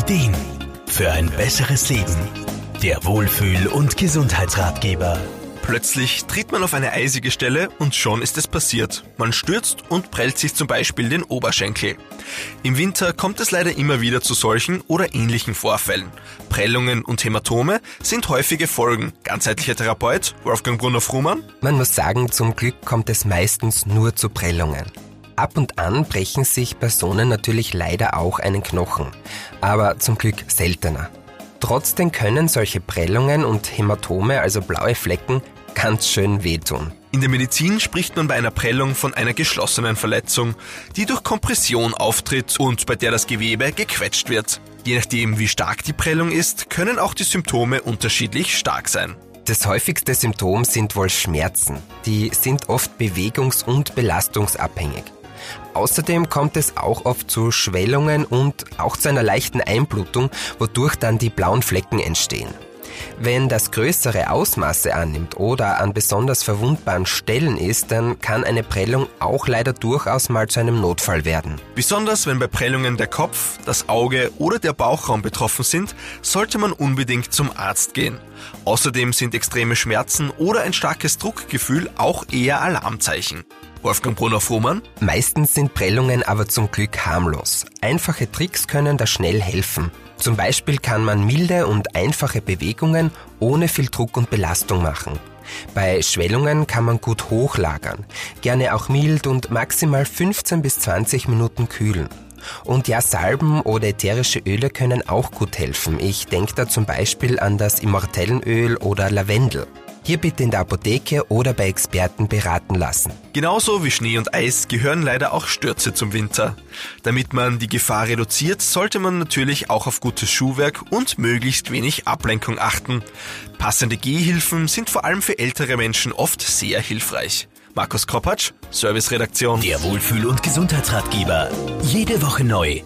Ideen für ein besseres Leben. Der Wohlfühl- und Gesundheitsratgeber. Plötzlich tritt man auf eine eisige Stelle und schon ist es passiert. Man stürzt und prellt sich zum Beispiel den Oberschenkel. Im Winter kommt es leider immer wieder zu solchen oder ähnlichen Vorfällen. Prellungen und Hämatome sind häufige Folgen. Ganzheitlicher Therapeut Wolfgang Brunner-Frumann. Man muss sagen, zum Glück kommt es meistens nur zu Prellungen. Ab und an brechen sich Personen natürlich leider auch einen Knochen, aber zum Glück seltener. Trotzdem können solche Prellungen und Hämatome, also blaue Flecken, ganz schön wehtun. In der Medizin spricht man bei einer Prellung von einer geschlossenen Verletzung, die durch Kompression auftritt und bei der das Gewebe gequetscht wird. Je nachdem, wie stark die Prellung ist, können auch die Symptome unterschiedlich stark sein. Das häufigste Symptom sind wohl Schmerzen. Die sind oft bewegungs- und belastungsabhängig. Außerdem kommt es auch oft zu Schwellungen und auch zu einer leichten Einblutung, wodurch dann die blauen Flecken entstehen. Wenn das größere Ausmaße annimmt oder an besonders verwundbaren Stellen ist, dann kann eine Prellung auch leider durchaus mal zu einem Notfall werden. Besonders wenn bei Prellungen der Kopf, das Auge oder der Bauchraum betroffen sind, sollte man unbedingt zum Arzt gehen. Außerdem sind extreme Schmerzen oder ein starkes Druckgefühl auch eher Alarmzeichen. Wolfgang Brunner-Fuhrmann? Meistens sind Prellungen aber zum Glück harmlos. Einfache Tricks können da schnell helfen. Zum Beispiel kann man milde und einfache Bewegungen ohne viel Druck und Belastung machen. Bei Schwellungen kann man gut hochlagern, gerne auch mild und maximal 15 bis 20 Minuten kühlen. Und ja, Salben oder ätherische Öle können auch gut helfen. Ich denke da zum Beispiel an das Immortellenöl oder Lavendel. Hier bitte in der Apotheke oder bei Experten beraten lassen. Genauso wie Schnee und Eis gehören leider auch Stürze zum Winter. Damit man die Gefahr reduziert, sollte man natürlich auch auf gutes Schuhwerk und möglichst wenig Ablenkung achten. Passende Gehhilfen sind vor allem für ältere Menschen oft sehr hilfreich. Markus Kropatsch, Serviceredaktion. Der Wohlfühl- und Gesundheitsratgeber. Jede Woche neu.